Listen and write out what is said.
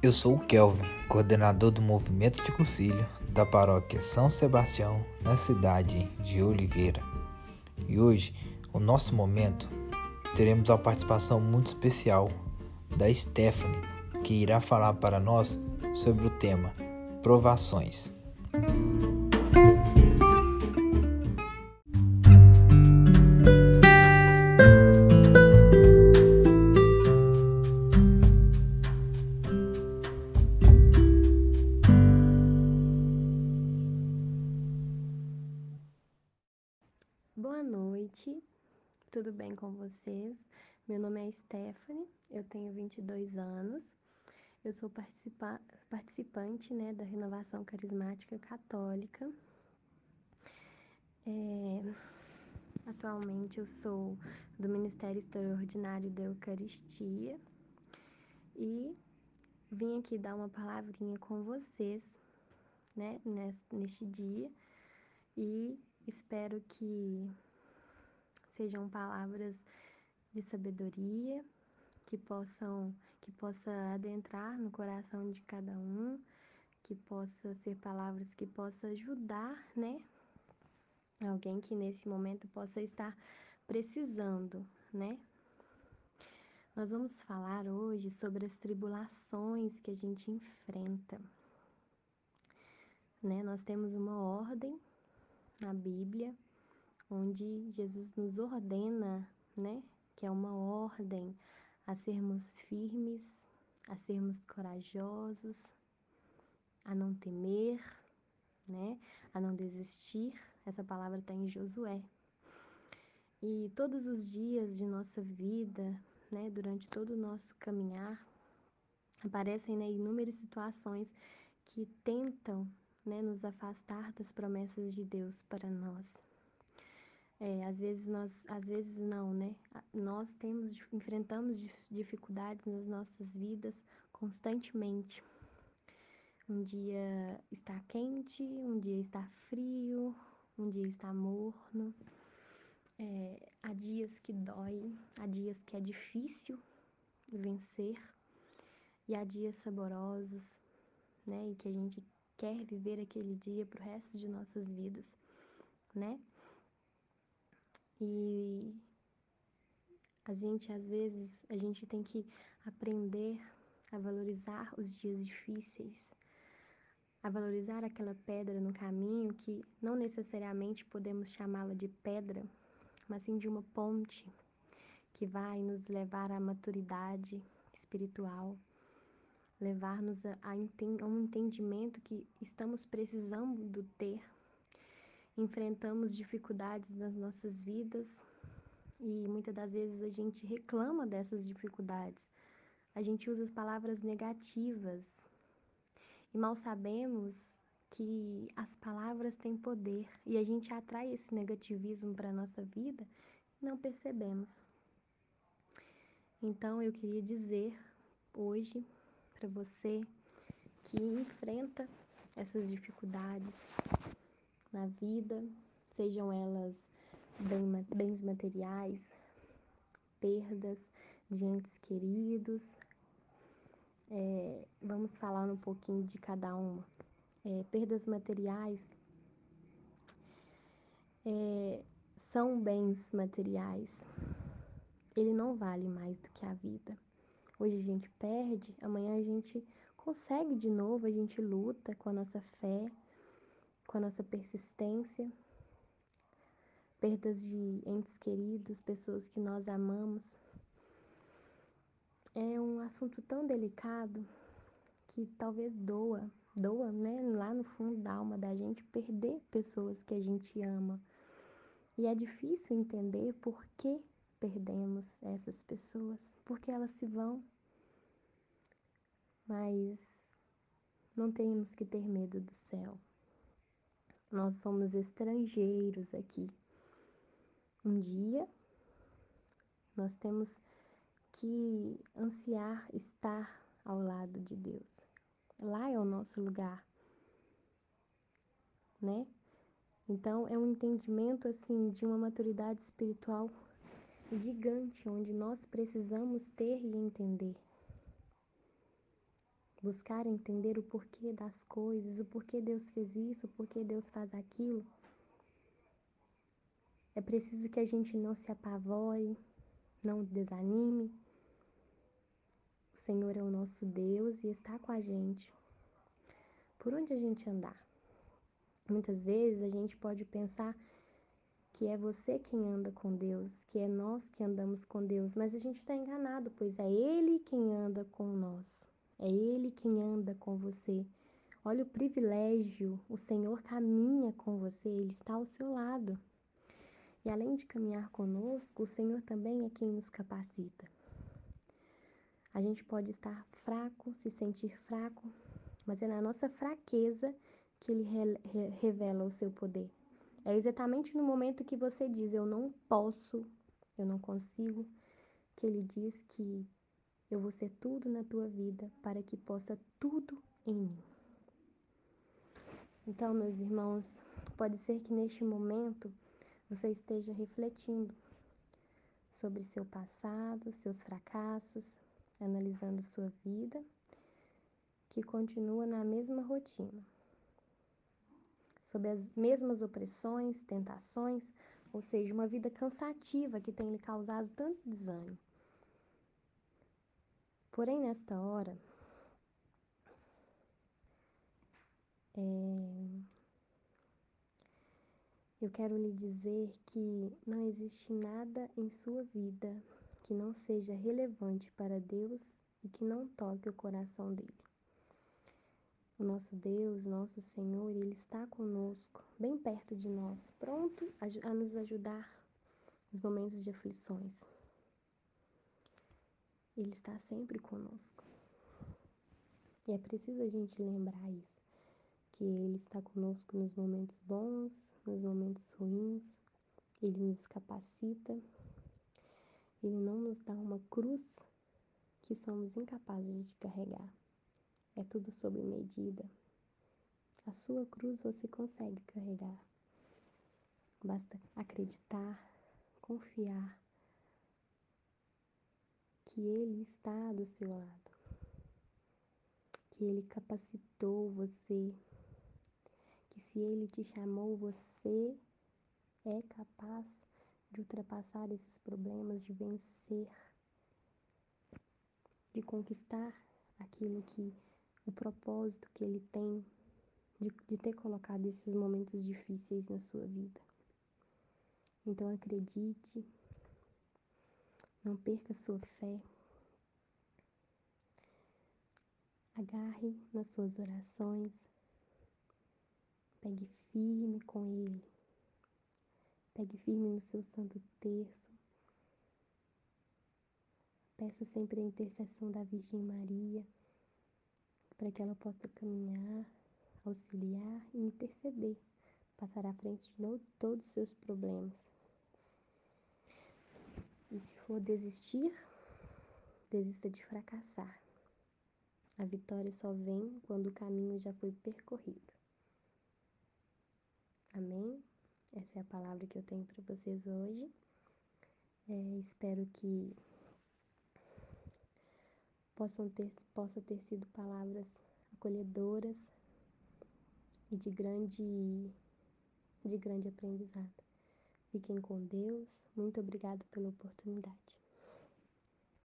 Eu sou o Kelvin, coordenador do movimento de concílio da paróquia São Sebastião, na cidade de Oliveira. E hoje, o nosso momento, teremos a participação muito especial da Stephanie, que irá falar para nós sobre o tema provações. Com vocês? Meu nome é Stephanie, eu tenho 22 anos, eu sou participa participante né, da Renovação Carismática Católica. É, atualmente eu sou do Ministério Extraordinário da Eucaristia e vim aqui dar uma palavrinha com vocês né, neste dia e Espero que sejam palavras de sabedoria, que possam que possa adentrar no coração de cada um, que possa ser palavras que possa ajudar, né? Alguém que nesse momento possa estar precisando, né? Nós vamos falar hoje sobre as tribulações que a gente enfrenta. Né? Nós temos uma ordem onde Jesus nos ordena, né, que é uma ordem a sermos firmes, a sermos corajosos, a não temer, né, a não desistir. Essa palavra está em Josué. E todos os dias de nossa vida, né, durante todo o nosso caminhar, aparecem né, inúmeras situações que tentam né, nos afastar das promessas de Deus para nós. É, às vezes nós, às vezes não, né? Nós temos, enfrentamos dificuldades nas nossas vidas constantemente. Um dia está quente, um dia está frio, um dia está morno. É, há dias que dói, há dias que é difícil vencer e há dias saborosos, né? E que a gente quer viver aquele dia para o resto de nossas vidas, né? E a gente às vezes a gente tem que aprender a valorizar os dias difíceis, a valorizar aquela pedra no caminho que não necessariamente podemos chamá-la de pedra, mas sim de uma ponte que vai nos levar à maturidade espiritual, levar-nos a, a, a um entendimento que estamos precisando ter. Enfrentamos dificuldades nas nossas vidas e muitas das vezes a gente reclama dessas dificuldades. A gente usa as palavras negativas e mal sabemos que as palavras têm poder e a gente atrai esse negativismo para a nossa vida e não percebemos. Então eu queria dizer hoje para você que enfrenta essas dificuldades vida, sejam elas bens materiais, perdas de entes queridos. É, vamos falar um pouquinho de cada uma. É, perdas materiais é, são bens materiais. Ele não vale mais do que a vida. Hoje a gente perde, amanhã a gente consegue de novo, a gente luta com a nossa fé, com a nossa persistência. Perdas de entes queridos, pessoas que nós amamos. É um assunto tão delicado que talvez doa, doa, né, lá no fundo da alma da gente perder pessoas que a gente ama. E é difícil entender por que perdemos essas pessoas, porque elas se vão. Mas não temos que ter medo do céu. Nós somos estrangeiros aqui. Um dia nós temos que ansiar estar ao lado de Deus. Lá é o nosso lugar, né? Então é um entendimento assim de uma maturidade espiritual gigante, onde nós precisamos ter e entender. Buscar entender o porquê das coisas, o porquê Deus fez isso, o porquê Deus faz aquilo. É preciso que a gente não se apavore, não desanime. O Senhor é o nosso Deus e está com a gente. Por onde a gente andar? Muitas vezes a gente pode pensar que é você quem anda com Deus, que é nós que andamos com Deus, mas a gente está enganado, pois é Ele quem anda com nós, é Ele quem anda com você. Olha o privilégio, o Senhor caminha com você, Ele está ao seu lado. E além de caminhar conosco, o Senhor também é quem nos capacita. A gente pode estar fraco, se sentir fraco, mas é na nossa fraqueza que Ele re revela o seu poder. É exatamente no momento que você diz eu não posso, eu não consigo, que ele diz que eu vou ser tudo na tua vida para que possa tudo em mim. Então, meus irmãos, pode ser que neste momento você esteja refletindo sobre seu passado, seus fracassos, analisando sua vida, que continua na mesma rotina sob as mesmas opressões, tentações, ou seja, uma vida cansativa que tem lhe causado tanto desânimo. Porém, nesta hora, é, eu quero lhe dizer que não existe nada em sua vida que não seja relevante para Deus e que não toque o coração dele. O nosso Deus, nosso Senhor, Ele está conosco, bem perto de nós, pronto a, nos ajudar nos momentos de aflições. Ele está sempre conosco. E é preciso a gente lembrar isso, que Ele está conosco nos momentos bons, nos momentos ruins, Ele nos capacita, Ele não nos dá uma cruz que somos incapazes de carregar. É tudo sob medida. A sua cruz você consegue carregar. Basta acreditar, confiar que Ele está do seu lado, que Ele capacitou você, que se Ele te chamou, você é capaz de ultrapassar esses problemas, de vencer, de conquistar aquilo que o propósito que ele tem de, de ter colocado esses momentos difíceis na sua vida. Então acredite, não perca sua fé, agarre nas suas orações, pegue firme com Ele, pegue firme no seu santo terço, peça sempre a intercessão da Virgem Maria para que ela possa caminhar, auxiliar e interceder, passar à frente de todos os seus problemas. E se for desistir, desista de fracassar. A vitória só vem quando o caminho já foi percorrido. Amém? Essa é a palavra que eu tenho para vocês hoje. É, espero que possam ter, possa ter sido palavras acolhedoras e de grande, de grande aprendizado. Fiquem com Deus. Muito obrigado pela oportunidade.